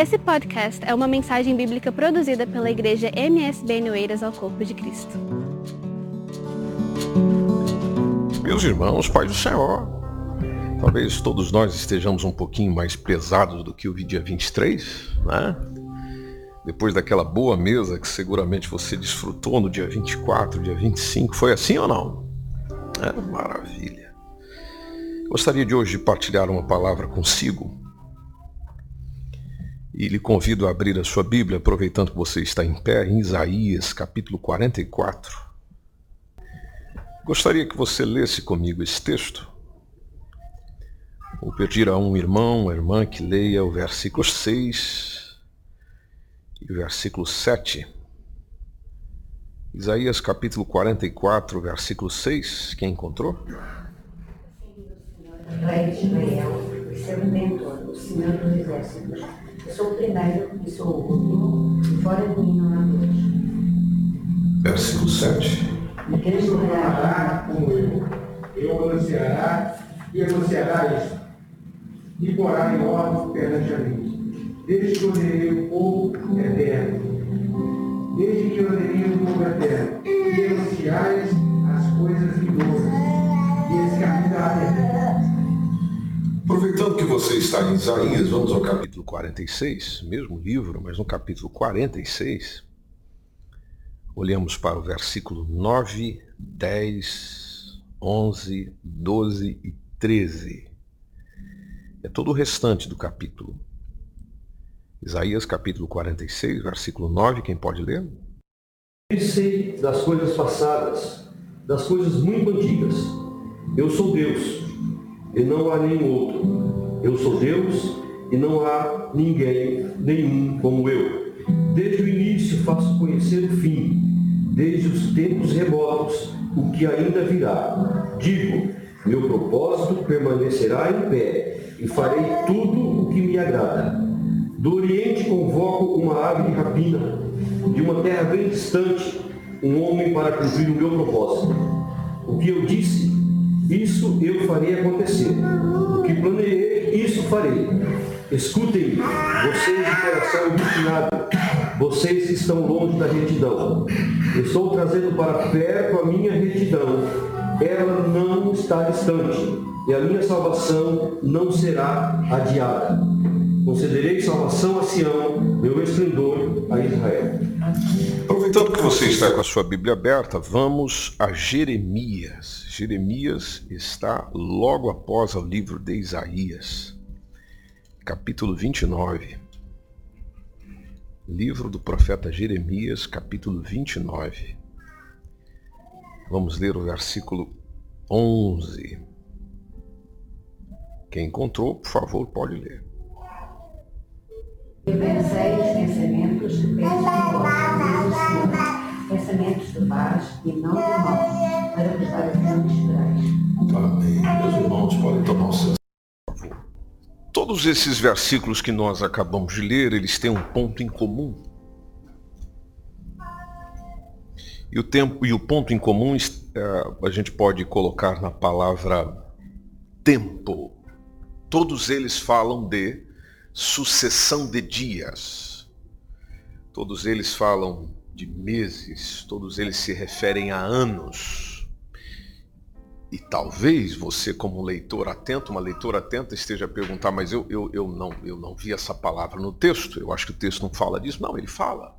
Esse podcast é uma mensagem bíblica produzida pela igreja MSB Noeiras ao Corpo de Cristo. Meus irmãos, Pai do Senhor, talvez todos nós estejamos um pouquinho mais pesados do que o dia 23, né? Depois daquela boa mesa que seguramente você desfrutou no dia 24, dia 25, foi assim ou não? É maravilha. Gostaria de hoje partilhar uma palavra consigo e lhe convido a abrir a sua Bíblia, aproveitando que você está em pé, em Isaías, capítulo 44. Gostaria que você lesse comigo esse texto. Vou pedir a um irmão, uma irmã que leia o versículo 6 e o versículo 7. Isaías capítulo 44, versículo 6. Quem encontrou? Rei de Israel, seu mentor, o Senhor dos Exércitos eu sou o primeiro e sou o último, e fora de mim não há Deus. Versículo 7. E quem falará como eu, eu anunciará e anunciará isto, e porá em ordem perante a mim. Desde que ordenei o povo eterno, desde que ordenei o povo eterno, e anunciais as coisas vindouras, e esse caminho da eterna. Aproveitando que você está em Isaías, vamos ao capítulo 46, mesmo livro, mas no capítulo 46, olhamos para o versículo 9, 10, 11, 12 e 13. É todo o restante do capítulo. Isaías capítulo 46, versículo 9, quem pode ler? sei das coisas passadas, das coisas muito antigas. Eu sou Deus e não há nenhum outro. Eu sou Deus e não há ninguém, nenhum como eu. Desde o início faço conhecer o fim, desde os tempos remotos, o que ainda virá. Digo, meu propósito permanecerá em pé, e farei tudo o que me agrada. Do Oriente convoco uma ave de rapina, de uma terra bem distante, um homem para cumprir o meu propósito. O que eu disse, isso eu farei acontecer. O que planejei, isso farei. Escutem, vocês de coração obstinado, vocês que estão longe da retidão. Estou trazendo para perto a minha retidão. Ela não está distante, e a minha salvação não será adiada. Concederei salvação a Sião, meu esplendor a Israel. Que você está com a sua Bíblia aberta, vamos a Jeremias. Jeremias está logo após o livro de Isaías, capítulo 29. Livro do profeta Jeremias, capítulo 29. Vamos ler o versículo 11. Quem encontrou, por favor, pode ler. Vós, pensamentos de paz e não de mal, para fim que esperais. Amém. Meus irmãos, podem tomar o seu. Todos esses versículos que nós acabamos de ler, eles têm um ponto em comum. E o, tempo, e o ponto em comum é, a gente pode colocar na palavra tempo. Todos eles falam de sucessão de dias. Todos eles falam de meses, todos eles se referem a anos. E talvez você, como leitor atento, uma leitora atenta, esteja a perguntar, mas eu, eu, eu, não, eu não vi essa palavra no texto, eu acho que o texto não fala disso. Não, ele fala.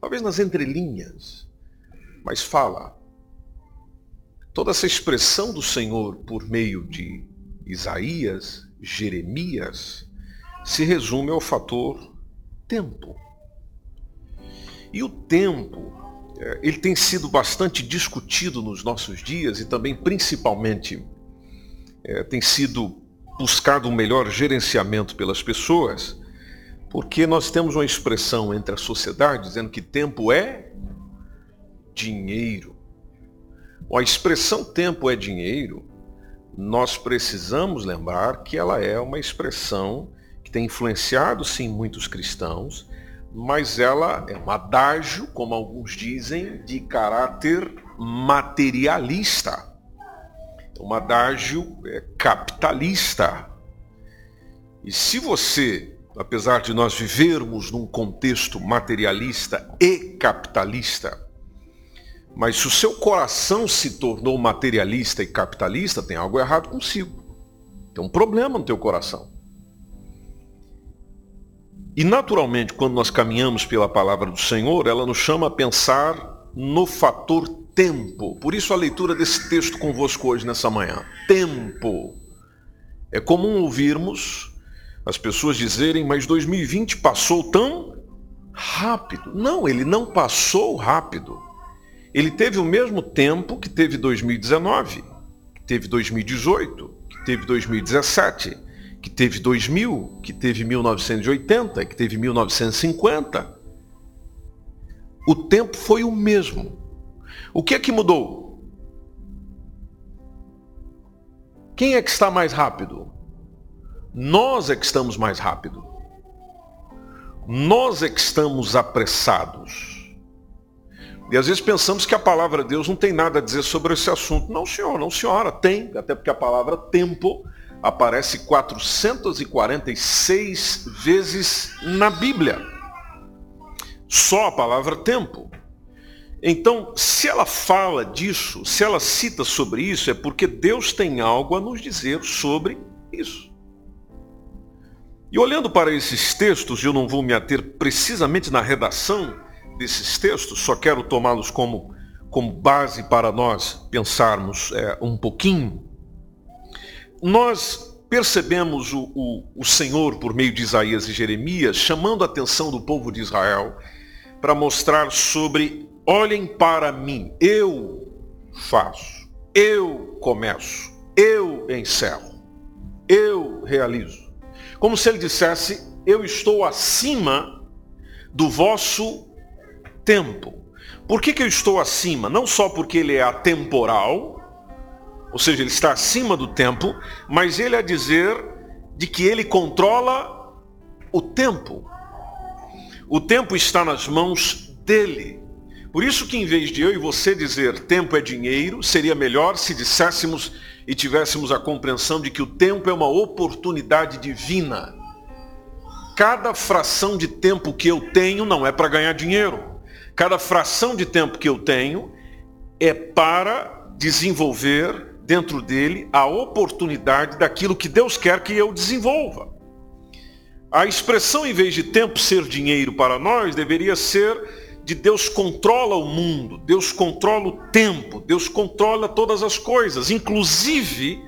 Talvez nas entrelinhas, mas fala. Toda essa expressão do Senhor por meio de Isaías, Jeremias, se resume ao fator tempo. E o tempo, é, ele tem sido bastante discutido nos nossos dias e também, principalmente, é, tem sido buscado um melhor gerenciamento pelas pessoas, porque nós temos uma expressão entre a sociedade dizendo que tempo é dinheiro. A expressão tempo é dinheiro, nós precisamos lembrar que ela é uma expressão tem influenciado sim muitos cristãos, mas ela é um adágio, como alguns dizem, de caráter materialista. Um adágio é, capitalista. E se você apesar de nós vivermos num contexto materialista e capitalista, mas se o seu coração se tornou materialista e capitalista, tem algo errado consigo. Tem um problema no teu coração. E naturalmente, quando nós caminhamos pela palavra do Senhor, ela nos chama a pensar no fator tempo. Por isso a leitura desse texto convosco hoje nessa manhã. Tempo. É comum ouvirmos as pessoas dizerem, mas 2020 passou tão rápido. Não, ele não passou rápido. Ele teve o mesmo tempo que teve 2019, que teve 2018, que teve 2017, que teve 2000, que teve 1980, que teve 1950. O tempo foi o mesmo. O que é que mudou? Quem é que está mais rápido? Nós é que estamos mais rápido. Nós é que estamos apressados. E às vezes pensamos que a palavra de Deus não tem nada a dizer sobre esse assunto. Não, senhor, não, senhora, tem. Até porque a palavra tempo aparece 446 vezes na Bíblia. Só a palavra tempo. Então, se ela fala disso, se ela cita sobre isso, é porque Deus tem algo a nos dizer sobre isso. E olhando para esses textos, eu não vou me ater precisamente na redação desses textos, só quero tomá-los como, como base para nós pensarmos é, um pouquinho. Nós percebemos o, o, o Senhor, por meio de Isaías e Jeremias, chamando a atenção do povo de Israel para mostrar sobre, olhem para mim, eu faço, eu começo, eu encerro, eu realizo. Como se ele dissesse: Eu estou acima do vosso tempo. Por que, que eu estou acima? Não só porque ele é atemporal, ou seja, ele está acima do tempo, mas ele a dizer de que ele controla o tempo. O tempo está nas mãos dele. Por isso que em vez de eu e você dizer tempo é dinheiro, seria melhor se disséssemos e tivéssemos a compreensão de que o tempo é uma oportunidade divina. Cada fração de tempo que eu tenho não é para ganhar dinheiro. Cada fração de tempo que eu tenho é para desenvolver dentro dele a oportunidade daquilo que Deus quer que eu desenvolva. A expressão, em vez de tempo ser dinheiro para nós, deveria ser de Deus controla o mundo, Deus controla o tempo, Deus controla todas as coisas. Inclusive,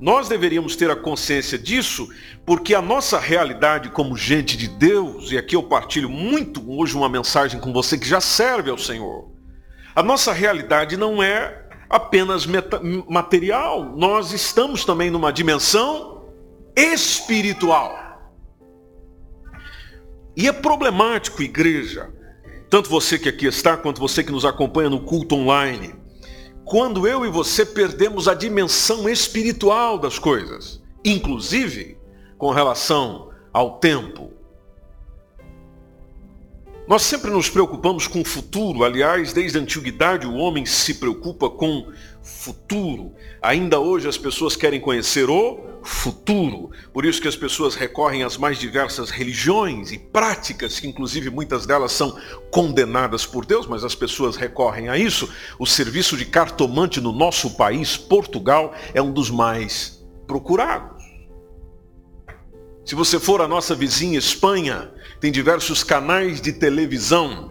nós deveríamos ter a consciência disso, porque a nossa realidade como gente de Deus, e aqui eu partilho muito hoje uma mensagem com você que já serve ao Senhor. A nossa realidade não é apenas material, nós estamos também numa dimensão espiritual. E é problemático, igreja, tanto você que aqui está, quanto você que nos acompanha no culto online, quando eu e você perdemos a dimensão espiritual das coisas, inclusive com relação ao tempo. Nós sempre nos preocupamos com o futuro, aliás, desde a antiguidade o homem se preocupa com futuro. Ainda hoje as pessoas querem conhecer o futuro. Por isso que as pessoas recorrem às mais diversas religiões e práticas, que inclusive muitas delas são condenadas por Deus, mas as pessoas recorrem a isso. O serviço de cartomante no nosso país, Portugal, é um dos mais procurados. Se você for à nossa vizinha Espanha, tem diversos canais de televisão,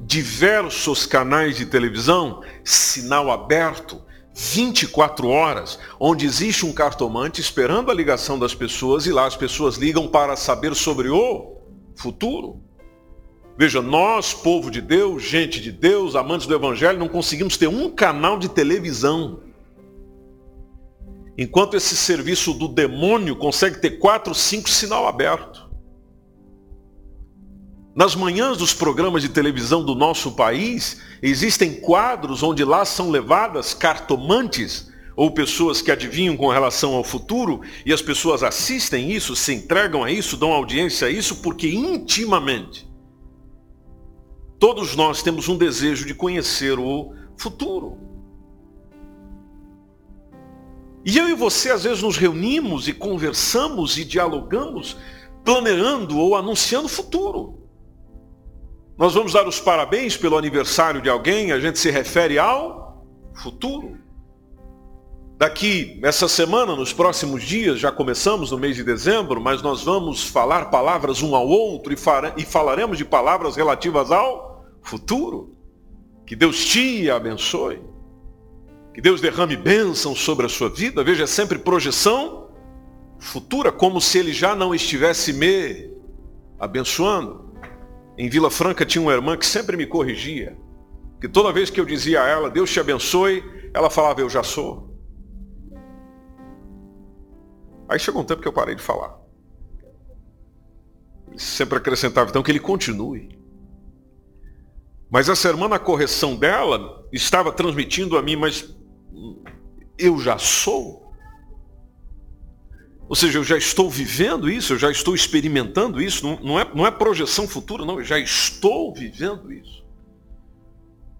diversos canais de televisão, sinal aberto, 24 horas, onde existe um cartomante esperando a ligação das pessoas e lá as pessoas ligam para saber sobre o futuro. Veja, nós, povo de Deus, gente de Deus, amantes do Evangelho, não conseguimos ter um canal de televisão. Enquanto esse serviço do demônio consegue ter quatro, cinco sinal aberto. Nas manhãs dos programas de televisão do nosso país, existem quadros onde lá são levadas cartomantes ou pessoas que adivinham com relação ao futuro e as pessoas assistem isso, se entregam a isso, dão audiência a isso, porque intimamente todos nós temos um desejo de conhecer o futuro. E eu e você às vezes nos reunimos e conversamos e dialogamos planeando ou anunciando o futuro. Nós vamos dar os parabéns pelo aniversário de alguém, a gente se refere ao futuro. Daqui, essa semana, nos próximos dias, já começamos no mês de dezembro, mas nós vamos falar palavras um ao outro e falaremos de palavras relativas ao futuro. Que Deus te abençoe. Que Deus derrame bênção sobre a sua vida. Veja, é sempre projeção futura, como se Ele já não estivesse me abençoando. Em Vila Franca tinha uma irmã que sempre me corrigia. Que toda vez que eu dizia a ela, Deus te abençoe, ela falava, eu já sou. Aí chegou um tempo que eu parei de falar. Ele sempre acrescentava, então, que ele continue. Mas essa irmã, na correção dela, estava transmitindo a mim, mas eu já sou. Ou seja, eu já estou vivendo isso, eu já estou experimentando isso, não, não, é, não é projeção futura, não, eu já estou vivendo isso.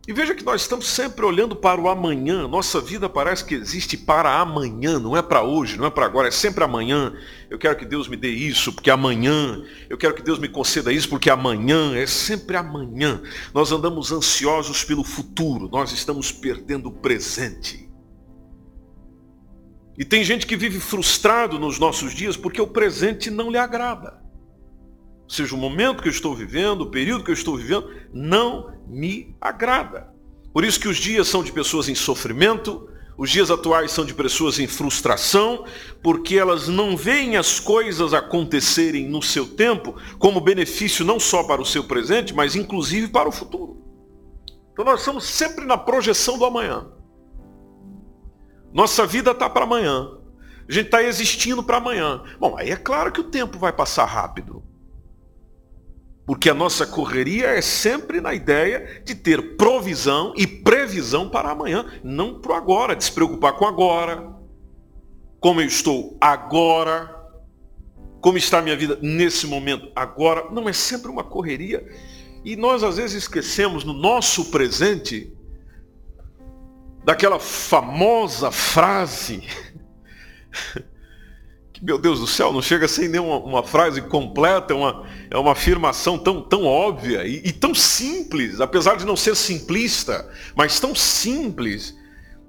E veja que nós estamos sempre olhando para o amanhã. Nossa vida parece que existe para amanhã, não é para hoje, não é para agora, é sempre amanhã. Eu quero que Deus me dê isso, porque amanhã. Eu quero que Deus me conceda isso, porque amanhã. É sempre amanhã. Nós andamos ansiosos pelo futuro, nós estamos perdendo o presente. E tem gente que vive frustrado nos nossos dias porque o presente não lhe agrada seja o momento que eu estou vivendo, o período que eu estou vivendo, não me agrada. Por isso que os dias são de pessoas em sofrimento, os dias atuais são de pessoas em frustração, porque elas não veem as coisas acontecerem no seu tempo como benefício não só para o seu presente, mas inclusive para o futuro. Então nós estamos sempre na projeção do amanhã. Nossa vida está para amanhã. A gente está existindo para amanhã. Bom, aí é claro que o tempo vai passar rápido. Porque a nossa correria é sempre na ideia de ter provisão e previsão para amanhã, não para o agora, de se preocupar com agora, como eu estou agora, como está a minha vida nesse momento agora. Não, é sempre uma correria. E nós às vezes esquecemos no nosso presente daquela famosa frase meu Deus do céu, não chega sem nenhuma uma frase completa, é uma, é uma afirmação tão, tão óbvia e, e tão simples, apesar de não ser simplista, mas tão simples,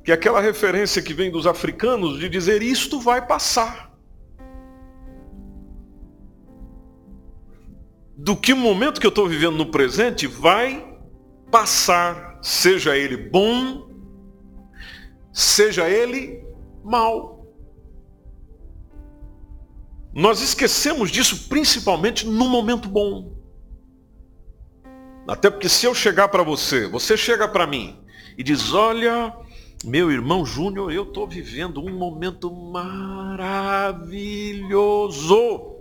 que é aquela referência que vem dos africanos de dizer isto vai passar. Do que o momento que eu estou vivendo no presente vai passar, seja ele bom, seja ele mal. Nós esquecemos disso principalmente no momento bom. Até porque se eu chegar para você, você chega para mim e diz: Olha, meu irmão Júnior, eu estou vivendo um momento maravilhoso.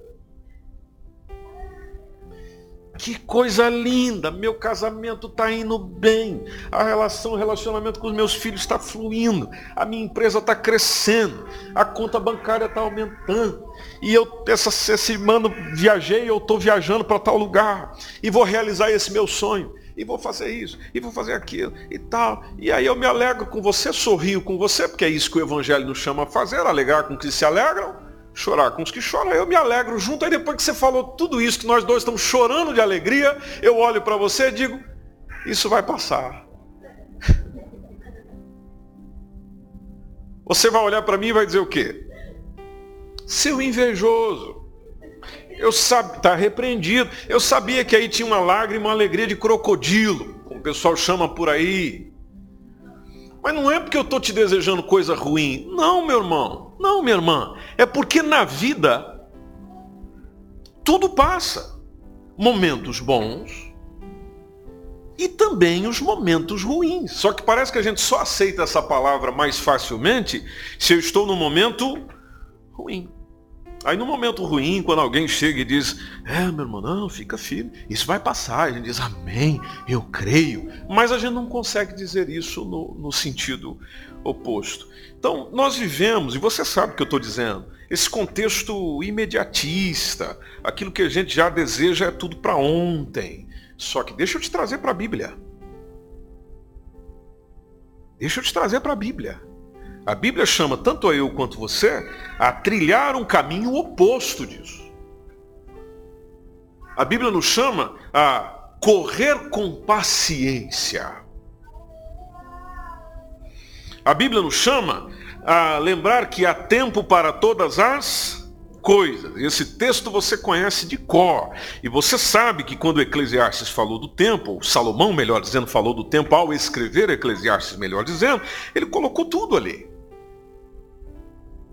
Que coisa linda, meu casamento está indo bem, a relação, o relacionamento com os meus filhos está fluindo, a minha empresa está crescendo, a conta bancária está aumentando. E eu, essa, esse ano viajei, eu estou viajando para tal lugar, e vou realizar esse meu sonho, e vou fazer isso, e vou fazer aquilo, e tal. E aí eu me alegro com você, sorrio com você, porque é isso que o Evangelho nos chama a fazer, alegrar com que se alegram chorar com os que choram, eu me alegro junto. Aí depois que você falou tudo isso, que nós dois estamos chorando de alegria, eu olho para você e digo, isso vai passar. Você vai olhar para mim e vai dizer o quê? Seu invejoso. Eu sabia, está repreendido. Eu sabia que aí tinha uma lágrima, uma alegria de crocodilo, como o pessoal chama por aí. Mas não é porque eu estou te desejando coisa ruim. Não, meu irmão. Não, minha irmã, é porque na vida tudo passa. Momentos bons e também os momentos ruins. Só que parece que a gente só aceita essa palavra mais facilmente se eu estou num momento ruim. Aí no momento ruim, quando alguém chega e diz, é meu irmão, não, fica firme, isso vai passar. A gente diz, amém, eu creio. Mas a gente não consegue dizer isso no, no sentido oposto. Então, nós vivemos, e você sabe o que eu estou dizendo, esse contexto imediatista, aquilo que a gente já deseja é tudo para ontem. Só que deixa eu te trazer para a Bíblia. Deixa eu te trazer para a Bíblia. A Bíblia chama tanto eu quanto você a trilhar um caminho oposto disso. A Bíblia nos chama a correr com paciência. A Bíblia nos chama a lembrar que há tempo para todas as coisas. Esse texto você conhece de cor. E você sabe que quando Eclesiastes falou do tempo, Salomão, melhor dizendo, falou do tempo ao escrever Eclesiastes, melhor dizendo, ele colocou tudo ali.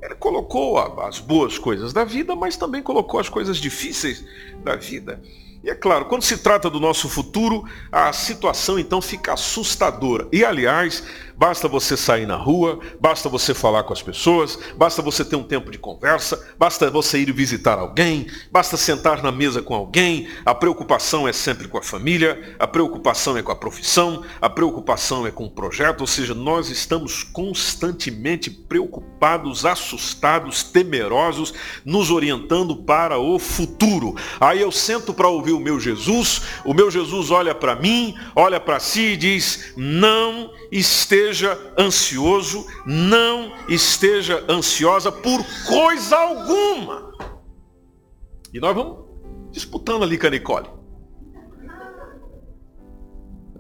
Ele colocou as boas coisas da vida, mas também colocou as coisas difíceis da vida. E é claro, quando se trata do nosso futuro, a situação então fica assustadora. E aliás, Basta você sair na rua, basta você falar com as pessoas, basta você ter um tempo de conversa, basta você ir visitar alguém, basta sentar na mesa com alguém. A preocupação é sempre com a família, a preocupação é com a profissão, a preocupação é com o projeto, ou seja, nós estamos constantemente preocupados, assustados, temerosos, nos orientando para o futuro. Aí eu sento para ouvir o meu Jesus, o meu Jesus olha para mim, olha para si e diz: Não esteja ansioso, não esteja ansiosa por coisa alguma. E nós vamos disputando ali com a Nicole.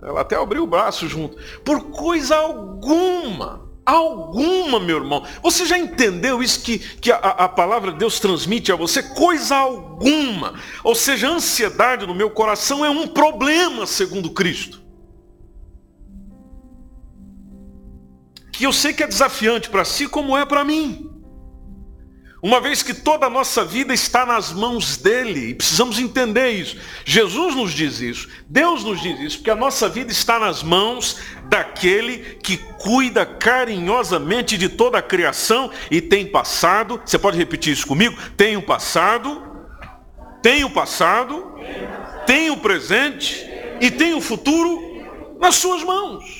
Ela até abriu o braço junto. Por coisa alguma. Alguma, meu irmão. Você já entendeu isso que, que a, a palavra de Deus transmite a você? Coisa alguma. Ou seja, a ansiedade no meu coração é um problema, segundo Cristo. que eu sei que é desafiante para si, como é para mim. Uma vez que toda a nossa vida está nas mãos dele, e precisamos entender isso. Jesus nos diz isso, Deus nos diz isso, porque a nossa vida está nas mãos daquele que cuida carinhosamente de toda a criação e tem passado, você pode repetir isso comigo? Tem o passado, tem o passado, tem o presente e tem o futuro nas suas mãos.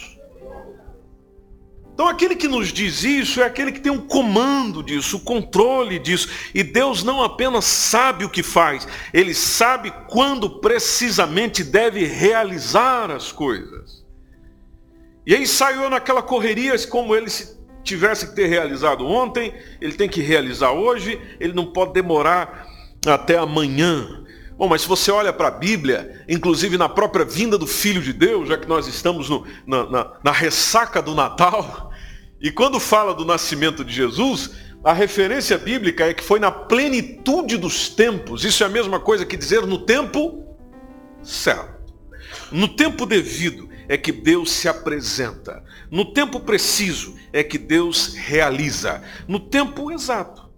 Então aquele que nos diz isso é aquele que tem um comando disso, o controle disso. E Deus não apenas sabe o que faz, ele sabe quando precisamente deve realizar as coisas. E aí saiu naquela correria como ele se tivesse que ter realizado ontem, ele tem que realizar hoje, ele não pode demorar até amanhã. Bom, mas se você olha para a Bíblia, inclusive na própria vinda do Filho de Deus, já que nós estamos no, na, na, na ressaca do Natal, e quando fala do nascimento de Jesus, a referência bíblica é que foi na plenitude dos tempos. Isso é a mesma coisa que dizer no tempo certo. No tempo devido é que Deus se apresenta. No tempo preciso é que Deus realiza. No tempo exato.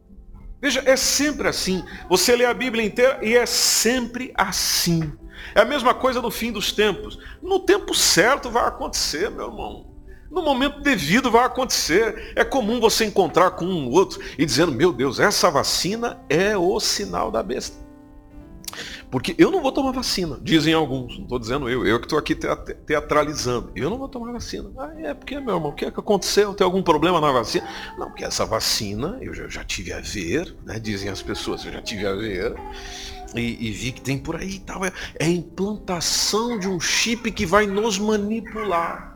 Veja, é sempre assim. Você lê a Bíblia inteira e é sempre assim. É a mesma coisa no fim dos tempos. No tempo certo vai acontecer, meu irmão. No momento devido vai acontecer. É comum você encontrar com um outro e dizendo, meu Deus, essa vacina é o sinal da besta. Porque eu não vou tomar vacina, dizem alguns, não estou dizendo eu, eu que estou aqui teatralizando. Eu não vou tomar vacina. Ah, é porque, meu irmão, o que é que aconteceu? Tem algum problema na vacina? Não, porque essa vacina eu já, já tive a ver, né? dizem as pessoas, eu já tive a ver. E, e vi que tem por aí e tal. É, é a implantação de um chip que vai nos manipular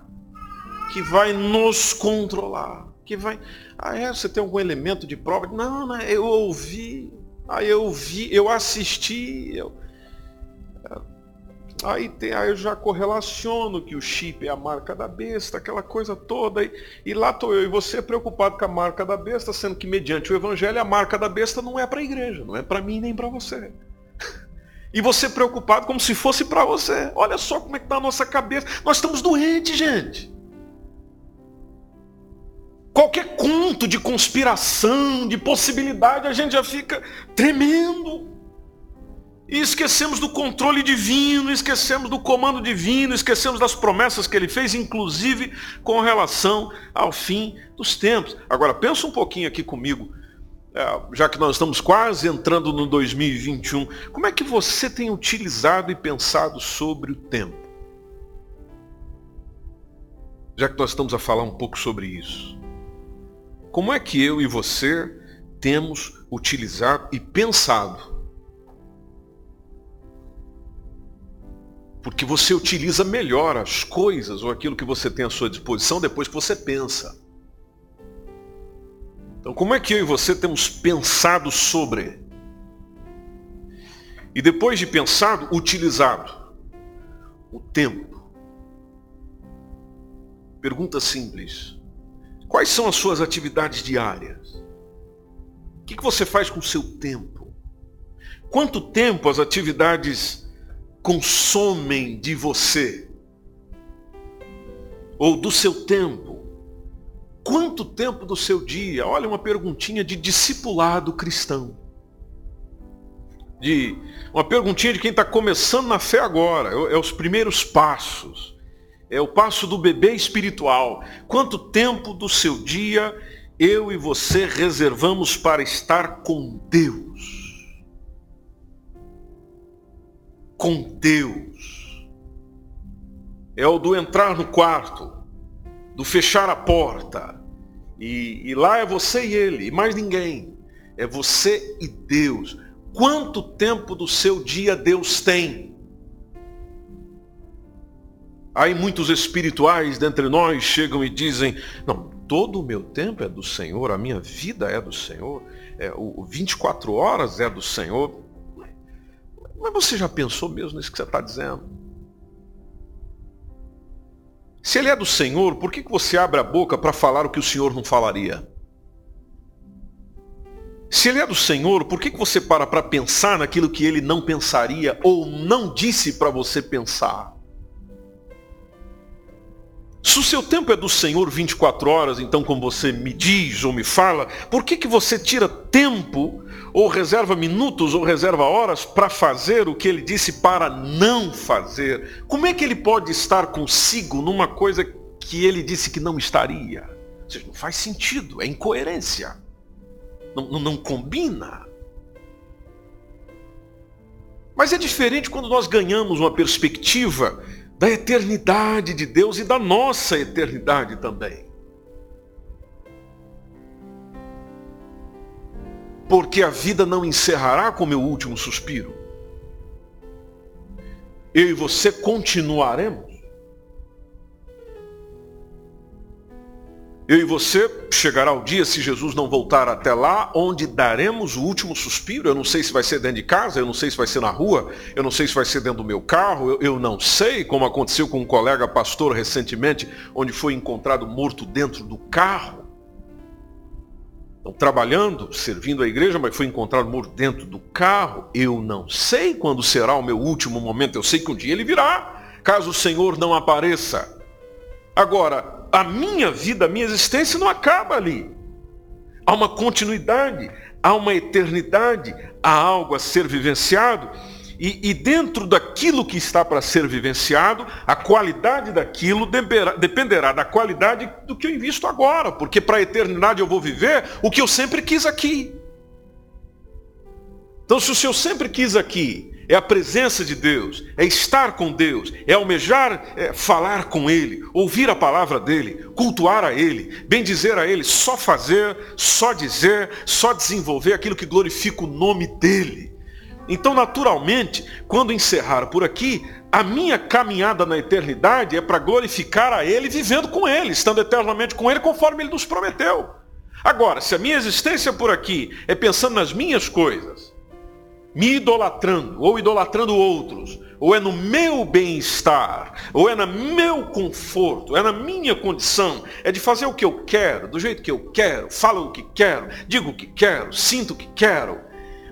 que vai nos controlar, que vai. Ah, é, você tem algum elemento de prova? Não, não, eu ouvi, aí eu vi, eu assisti, eu... É, aí, tem, aí eu já correlaciono que o chip é a marca da besta, aquela coisa toda. E, e lá estou eu e você preocupado com a marca da besta, sendo que mediante o evangelho a marca da besta não é para a igreja, não é para mim nem para você. E você preocupado como se fosse para você. Olha só como é que está a nossa cabeça. Nós estamos doentes, gente. Qualquer conto de conspiração, de possibilidade, a gente já fica tremendo. E esquecemos do controle divino, esquecemos do comando divino, esquecemos das promessas que ele fez, inclusive com relação ao fim dos tempos. Agora, pensa um pouquinho aqui comigo, é, já que nós estamos quase entrando no 2021, como é que você tem utilizado e pensado sobre o tempo? Já que nós estamos a falar um pouco sobre isso. Como é que eu e você temos utilizado e pensado? Porque você utiliza melhor as coisas ou aquilo que você tem à sua disposição depois que você pensa. Então, como é que eu e você temos pensado sobre? E depois de pensado, utilizado. O tempo. Pergunta simples. Quais são as suas atividades diárias? O que você faz com o seu tempo? Quanto tempo as atividades consomem de você? Ou do seu tempo? Quanto tempo do seu dia? Olha, uma perguntinha de discipulado cristão. De uma perguntinha de quem está começando na fé agora. É, é os primeiros passos. É o passo do bebê espiritual. Quanto tempo do seu dia eu e você reservamos para estar com Deus? Com Deus. É o do entrar no quarto, do fechar a porta. E, e lá é você e ele, e mais ninguém. É você e Deus. Quanto tempo do seu dia Deus tem? Aí muitos espirituais dentre nós chegam e dizem, não, todo o meu tempo é do Senhor, a minha vida é do Senhor, é, o 24 horas é do Senhor. Mas você já pensou mesmo nisso que você está dizendo? Se ele é do Senhor, por que você abre a boca para falar o que o Senhor não falaria? Se ele é do Senhor, por que você para para pensar naquilo que ele não pensaria ou não disse para você pensar? Se o seu tempo é do Senhor 24 horas, então como você me diz ou me fala, por que, que você tira tempo, ou reserva minutos, ou reserva horas para fazer o que ele disse para não fazer? Como é que ele pode estar consigo numa coisa que ele disse que não estaria? Ou seja, não faz sentido, é incoerência. Não, não, não combina. Mas é diferente quando nós ganhamos uma perspectiva da eternidade de Deus e da nossa eternidade também. Porque a vida não encerrará com meu último suspiro. Eu e você continuaremos Eu e você chegará o dia, se Jesus não voltar até lá, onde daremos o último suspiro. Eu não sei se vai ser dentro de casa, eu não sei se vai ser na rua, eu não sei se vai ser dentro do meu carro, eu, eu não sei, como aconteceu com um colega pastor recentemente, onde foi encontrado morto dentro do carro. Então, trabalhando, servindo a igreja, mas foi encontrado morto dentro do carro. Eu não sei quando será o meu último momento, eu sei que um dia ele virá, caso o Senhor não apareça. Agora, a minha vida, a minha existência não acaba ali. Há uma continuidade, há uma eternidade, há algo a ser vivenciado. E, e dentro daquilo que está para ser vivenciado, a qualidade daquilo dependerá, da qualidade do que eu invisto agora, porque para a eternidade eu vou viver o que eu sempre quis aqui. Então, se o Senhor sempre quis aqui é a presença de Deus, é estar com Deus, é almejar é, falar com Ele, ouvir a palavra dEle, cultuar a Ele, bendizer a Ele, só fazer, só dizer, só desenvolver aquilo que glorifica o nome dEle. Então, naturalmente, quando encerrar por aqui, a minha caminhada na eternidade é para glorificar a Ele vivendo com Ele, estando eternamente com Ele, conforme Ele nos prometeu. Agora, se a minha existência por aqui é pensando nas minhas coisas, me idolatrando, ou idolatrando outros, ou é no meu bem-estar, ou é no meu conforto, é na minha condição, é de fazer o que eu quero, do jeito que eu quero, falo o que quero, digo o que quero, sinto o que quero,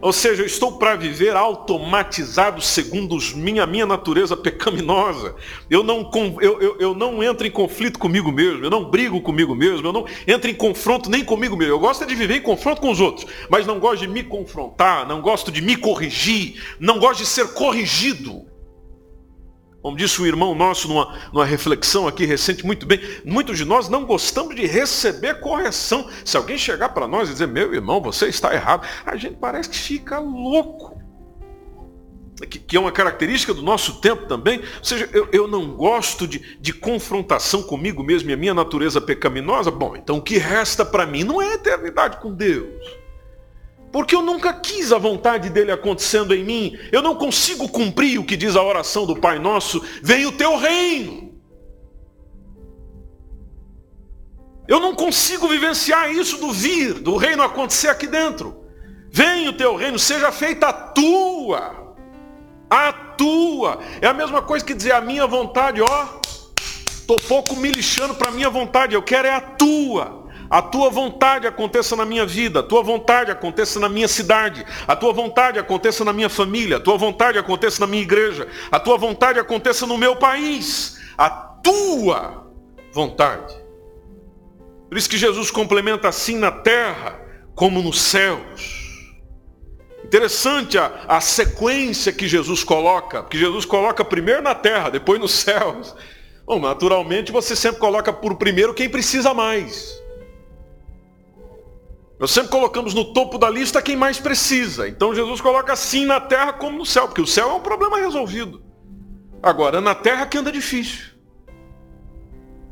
ou seja, eu estou para viver automatizado segundo minha, minha natureza pecaminosa. Eu não, eu, eu, eu não entro em conflito comigo mesmo, eu não brigo comigo mesmo, eu não entro em confronto nem comigo mesmo. Eu gosto de viver em confronto com os outros, mas não gosto de me confrontar, não gosto de me corrigir, não gosto de ser corrigido. Como disse um irmão nosso numa, numa, reflexão aqui recente, muito bem, muitos de nós não gostamos de receber correção. Se alguém chegar para nós e dizer, meu irmão, você está errado, a gente parece que fica louco. Que, que é uma característica do nosso tempo também. Ou seja, eu, eu não gosto de, de confrontação comigo mesmo e a minha natureza pecaminosa. Bom, então o que resta para mim não é eternidade com Deus. Porque eu nunca quis a vontade dele acontecendo em mim. Eu não consigo cumprir o que diz a oração do Pai Nosso: vem o teu reino. Eu não consigo vivenciar isso do vir, do reino acontecer aqui dentro. Vem o teu reino, seja feita a tua. A tua. É a mesma coisa que dizer a minha vontade, ó. Tô pouco me lixando para a minha vontade, eu quero é a tua. A tua vontade aconteça na minha vida, a tua vontade aconteça na minha cidade, a tua vontade aconteça na minha família, a tua vontade aconteça na minha igreja, a tua vontade aconteça no meu país. A tua vontade. Por isso que Jesus complementa assim na terra como nos céus. Interessante a, a sequência que Jesus coloca, porque Jesus coloca primeiro na terra, depois nos céus. Bom, naturalmente você sempre coloca por primeiro quem precisa mais. Nós sempre colocamos no topo da lista quem mais precisa. Então Jesus coloca assim na terra como no céu, porque o céu é um problema resolvido. Agora, na terra que anda difícil.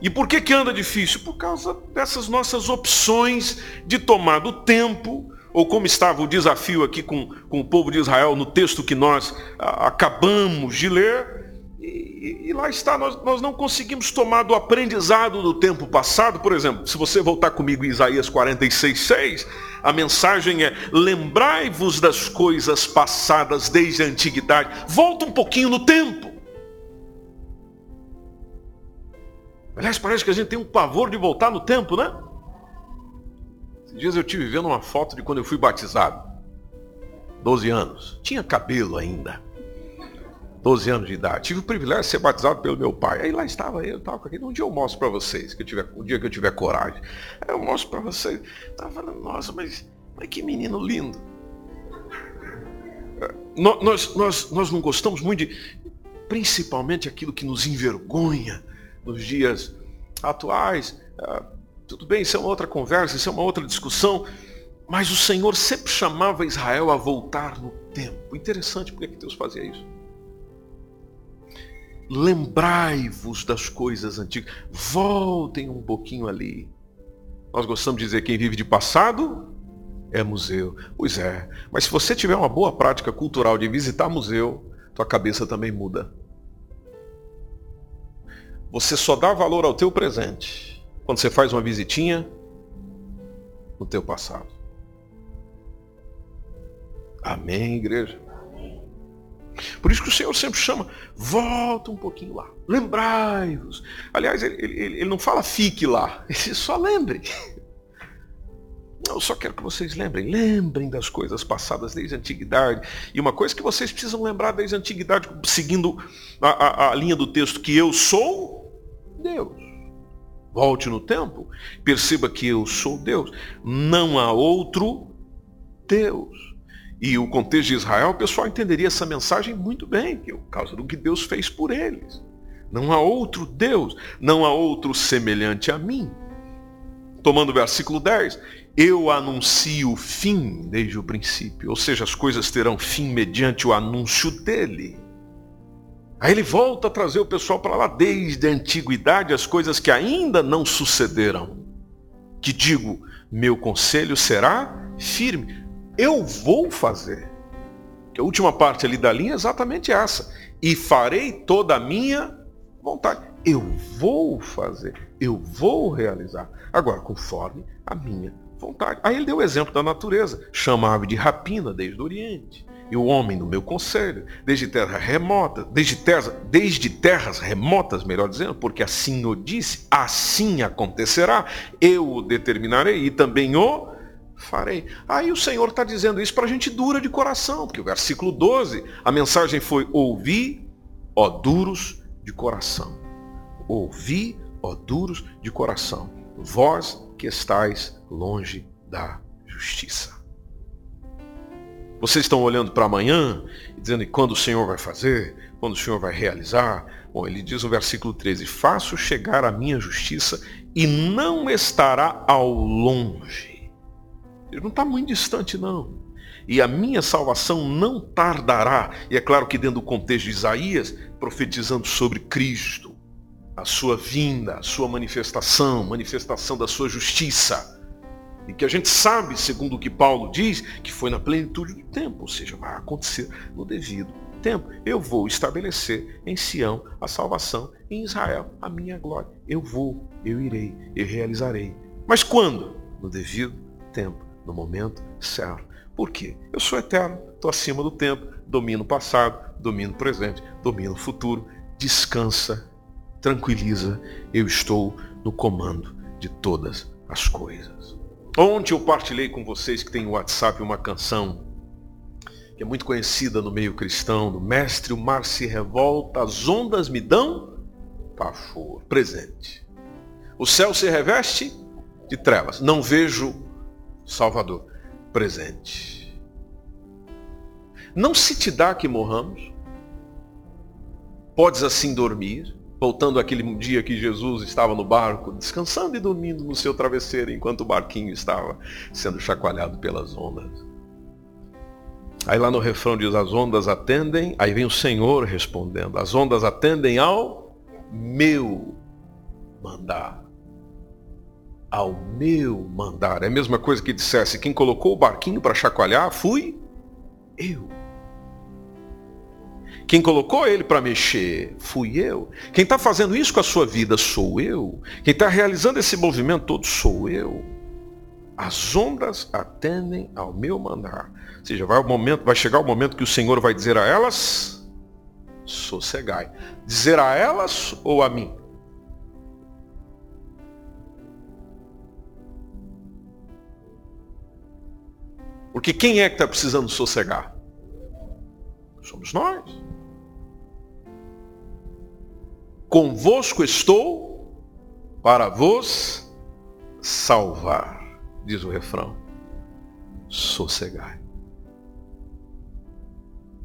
E por que, que anda difícil? Por causa dessas nossas opções de tomar do tempo, ou como estava o desafio aqui com, com o povo de Israel no texto que nós a, acabamos de ler, e, e, lá está, nós, nós não conseguimos tomar do aprendizado do tempo passado. Por exemplo, se você voltar comigo em Isaías 46, 6, a mensagem é: lembrai-vos das coisas passadas desde a antiguidade. Volta um pouquinho no tempo. Aliás, parece que a gente tem um pavor de voltar no tempo, né? Esses dias eu tive vendo uma foto de quando eu fui batizado. 12 anos. Tinha cabelo ainda. 12 anos de idade. Tive o privilégio de ser batizado pelo meu pai. Aí lá estava eu, tal, aqui. Um dia eu mostro para vocês, que eu tiver, um dia que eu tiver coragem. Aí eu mostro para vocês. Estava falando, nossa, mas, mas que menino lindo. É, nós, nós, nós não gostamos muito de, principalmente aquilo que nos envergonha nos dias atuais. É, tudo bem, isso é uma outra conversa, isso é uma outra discussão. Mas o Senhor sempre chamava Israel a voltar no tempo. Interessante porque que Deus fazia isso lembrai-vos das coisas antigas, voltem um pouquinho ali. Nós gostamos de dizer quem vive de passado é museu. Pois é, mas se você tiver uma boa prática cultural de visitar museu, tua cabeça também muda. Você só dá valor ao teu presente quando você faz uma visitinha no teu passado. Amém, igreja? Por isso que o Senhor sempre chama, volta um pouquinho lá, lembrai-vos. Aliás, ele, ele, ele, não fala fique lá, ele só lembre. Eu só quero que vocês lembrem, lembrem das coisas passadas desde a antiguidade. E uma coisa que vocês precisam lembrar desde a antiguidade, seguindo a, a, a linha do texto, que eu sou Deus. Volte no tempo, perceba que eu sou Deus. Não há outro Deus e o contexto de Israel, o pessoal entenderia essa mensagem muito bem, por causa do que Deus fez por eles. Não há outro Deus, não há outro semelhante a mim. Tomando o versículo 10, eu anuncio o fim desde o princípio, ou seja, as coisas terão fim mediante o anúncio dele. Aí ele volta a trazer o pessoal para lá desde a antiguidade, as coisas que ainda não sucederão. Que digo, meu conselho será firme eu vou fazer. Que a última parte ali da linha é exatamente essa. E farei toda a minha vontade. Eu vou fazer, eu vou realizar. Agora, conforme a minha vontade. Aí ele deu o exemplo da natureza. Chama a ave de rapina desde o Oriente. E o homem no meu conselho, desde terra remota, desde terras, desde terras remotas, melhor dizendo, porque assim o disse, assim acontecerá, eu o determinarei e também o farei. Aí o Senhor está dizendo isso para a gente dura de coração, porque o versículo 12, a mensagem foi: Ouvi, ó duros de coração. Ouvi, ó duros de coração, vós que estáis longe da justiça. Vocês estão olhando para amanhã e dizendo quando o Senhor vai fazer, quando o Senhor vai realizar. Bom, ele diz no versículo 13: Faço chegar a minha justiça e não estará ao longe ele não está muito distante, não. E a minha salvação não tardará. E é claro que dentro do contexto de Isaías, profetizando sobre Cristo, a sua vinda, a sua manifestação, manifestação da sua justiça. E que a gente sabe, segundo o que Paulo diz, que foi na plenitude do tempo, ou seja, vai acontecer no devido tempo. Eu vou estabelecer em Sião a salvação, em Israel a minha glória. Eu vou, eu irei, eu realizarei. Mas quando? No devido tempo no momento certo. Por quê? Eu sou eterno, estou acima do tempo, domino o passado, domino o presente, domino o futuro. Descansa, tranquiliza, eu estou no comando de todas as coisas. Ontem eu partilhei com vocês que tem no WhatsApp uma canção que é muito conhecida no meio cristão, do mestre, o mar se revolta, as ondas me dão pavor, presente. O céu se reveste de trevas, não vejo Salvador, presente. Não se te dá que morramos, podes assim dormir, voltando àquele dia que Jesus estava no barco, descansando e dormindo no seu travesseiro, enquanto o barquinho estava sendo chacoalhado pelas ondas. Aí lá no refrão diz: As ondas atendem, aí vem o Senhor respondendo: As ondas atendem ao meu mandar. Ao meu mandar. É a mesma coisa que dissesse: Quem colocou o barquinho para chacoalhar fui eu. Quem colocou ele para mexer fui eu. Quem está fazendo isso com a sua vida sou eu. Quem está realizando esse movimento todo sou eu. As ondas atendem ao meu mandar. Ou seja, vai, o momento, vai chegar o momento que o Senhor vai dizer a elas, sossegai. Dizer a elas ou a mim? Porque quem é que está precisando sossegar? Somos nós. Convosco estou para vos salvar, diz o refrão. Sossegai.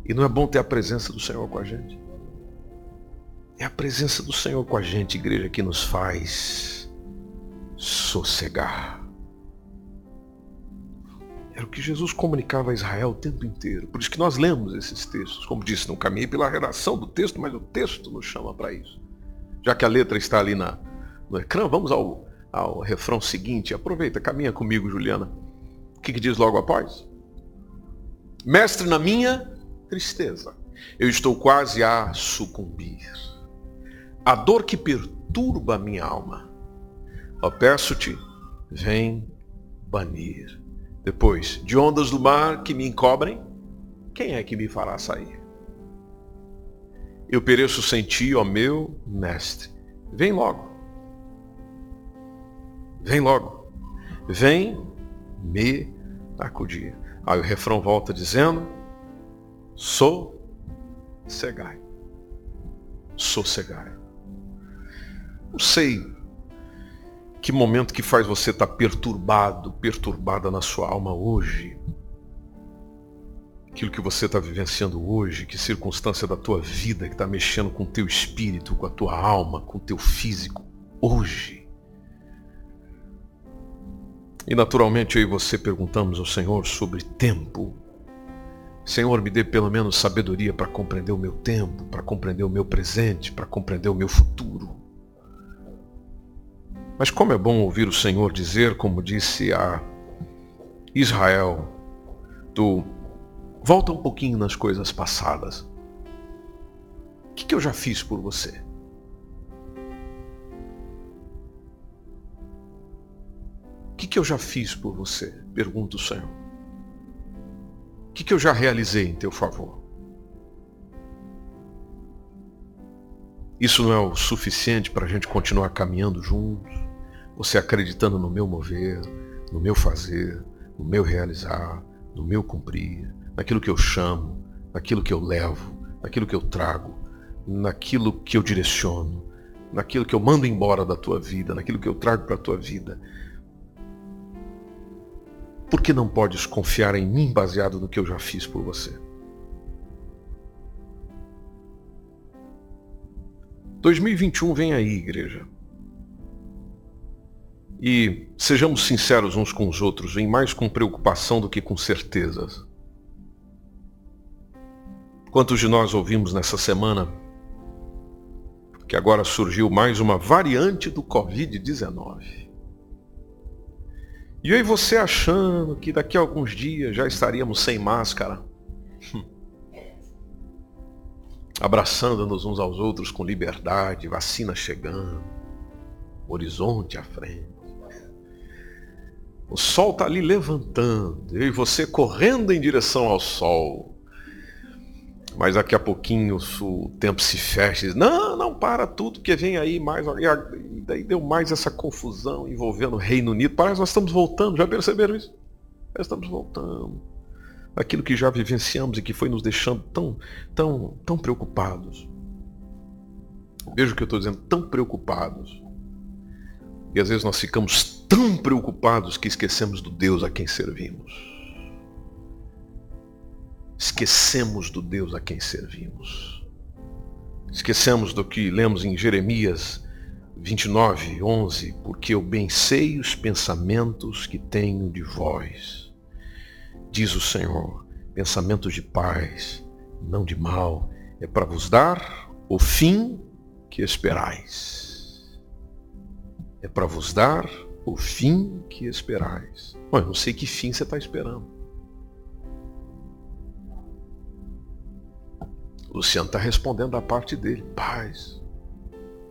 E não é bom ter a presença do Senhor com a gente? É a presença do Senhor com a gente, igreja, que nos faz sossegar. Era o que Jesus comunicava a Israel o tempo inteiro. Por isso que nós lemos esses textos. Como disse, não caminhei pela redação do texto, mas o texto nos chama para isso. Já que a letra está ali na, no ecrã, vamos ao, ao refrão seguinte. Aproveita, caminha comigo, Juliana. O que, que diz logo após? Mestre, na minha tristeza, eu estou quase a sucumbir. A dor que perturba a minha alma. Ó, peço-te, vem banir. Depois, de ondas do mar que me encobrem, quem é que me fará sair? Eu pereço sem ti, ó meu mestre. Vem logo. Vem logo. Vem me acudir. Aí o refrão volta dizendo: Sossegai. Sossegai. Não sei que momento que faz você estar tá perturbado, perturbada na sua alma hoje aquilo que você está vivenciando hoje, que circunstância da tua vida que está mexendo com o teu espírito, com a tua alma, com o teu físico, hoje. E naturalmente eu e você perguntamos ao Senhor sobre tempo. Senhor, me dê pelo menos sabedoria para compreender o meu tempo, para compreender o meu presente, para compreender o meu futuro. Mas como é bom ouvir o Senhor dizer, como disse a Israel, do Volta um pouquinho nas coisas passadas. O que, que eu já fiz por você? O que, que eu já fiz por você? Pergunta o Senhor. O que, que eu já realizei em teu favor? Isso não é o suficiente para a gente continuar caminhando juntos? Você acreditando no meu mover, no meu fazer, no meu realizar, no meu cumprir, naquilo que eu chamo, naquilo que eu levo, naquilo que eu trago, naquilo que eu direciono, naquilo que eu mando embora da tua vida, naquilo que eu trago para a tua vida. Por que não podes confiar em mim baseado no que eu já fiz por você? 2021 vem aí, igreja. E sejamos sinceros uns com os outros, vem mais com preocupação do que com certezas. Quantos de nós ouvimos nessa semana que agora surgiu mais uma variante do Covid-19? E aí você achando que daqui a alguns dias já estaríamos sem máscara, abraçando-nos uns aos outros com liberdade, vacina chegando, horizonte à frente. O sol está ali levantando, eu e você correndo em direção ao sol. Mas daqui a pouquinho o tempo se fecha. Não, não, para tudo que vem aí mais. E daí deu mais essa confusão envolvendo o Reino Unido. Parece nós estamos voltando, já perceberam isso? Nós estamos voltando. Aquilo que já vivenciamos e que foi nos deixando tão, tão, tão preocupados. Veja o que eu estou dizendo, tão preocupados. E às vezes nós ficamos tão preocupados que esquecemos do Deus a quem servimos. Esquecemos do Deus a quem servimos. Esquecemos do que lemos em Jeremias 29, 11, porque eu bem sei os pensamentos que tenho de vós, diz o Senhor, pensamentos de paz, não de mal, é para vos dar o fim que esperais. É para vos dar o fim que esperais. Bom, eu não sei que fim você está esperando. Luciano está respondendo a parte dele. Paz.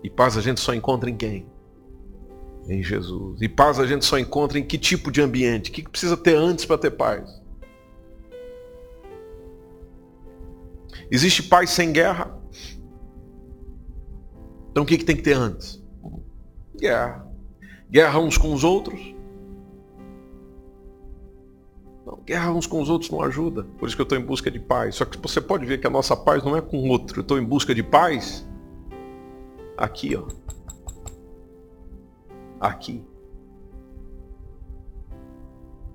E paz a gente só encontra em quem? Em Jesus. E paz a gente só encontra em que tipo de ambiente? O que precisa ter antes para ter paz? Existe paz sem guerra? Então o que, que tem que ter antes? Guerra. Guerra uns com os outros? Não, guerra uns com os outros não ajuda. Por isso que eu estou em busca de paz. Só que você pode ver que a nossa paz não é com o outro. Eu estou em busca de paz aqui, ó. Aqui.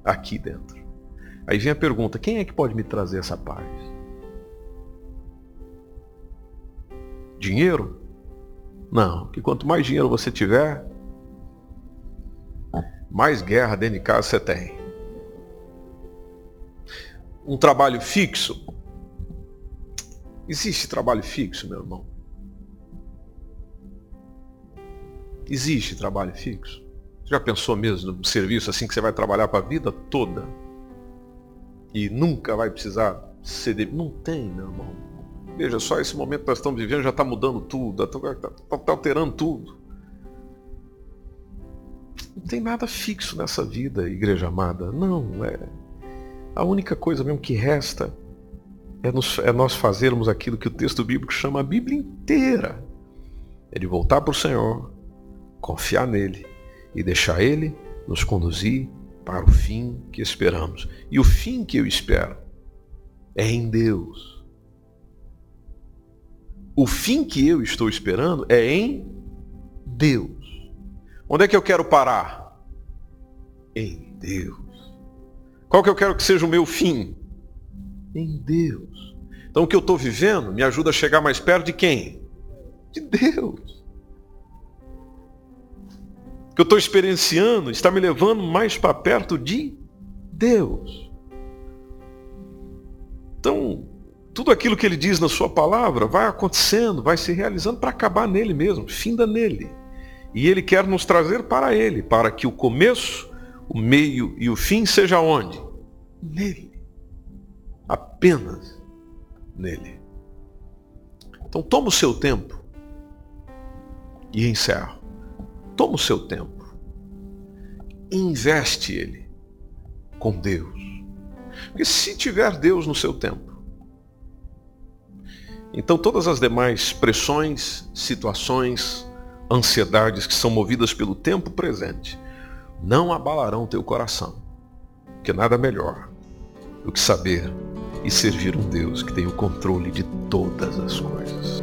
Aqui dentro. Aí vem a pergunta: quem é que pode me trazer essa paz? Dinheiro? Não, que quanto mais dinheiro você tiver, mais guerra dentro de casa você tem um trabalho fixo? Existe trabalho fixo, meu irmão? Existe trabalho fixo? Já pensou mesmo no serviço assim que você vai trabalhar para a vida toda? E nunca vai precisar ceder? Não tem, meu irmão. Veja só, esse momento que nós estamos vivendo já está mudando tudo, está tá, tá, tá alterando tudo. Não tem nada fixo nessa vida, igreja amada. Não, é a única coisa mesmo que resta é, nos, é nós fazermos aquilo que o texto bíblico chama a Bíblia inteira. É de voltar para o Senhor, confiar nele e deixar ele nos conduzir para o fim que esperamos. E o fim que eu espero é em Deus. O fim que eu estou esperando é em Deus. Onde é que eu quero parar? Em Deus. Qual que eu quero que seja o meu fim? Em Deus. Então o que eu estou vivendo me ajuda a chegar mais perto de quem? De Deus. O que eu estou experienciando está me levando mais para perto de Deus. Então, tudo aquilo que ele diz na sua palavra vai acontecendo, vai se realizando para acabar nele mesmo, finda nele. E ele quer nos trazer para ele, para que o começo o meio e o fim seja onde? Nele. Apenas nele. Então toma o seu tempo e encerro. Toma o seu tempo. Investe ele com Deus. Porque se tiver Deus no seu tempo, então todas as demais pressões, situações, ansiedades que são movidas pelo tempo presente, não abalarão teu coração, porque nada melhor do que saber e servir um Deus que tem o controle de todas as coisas.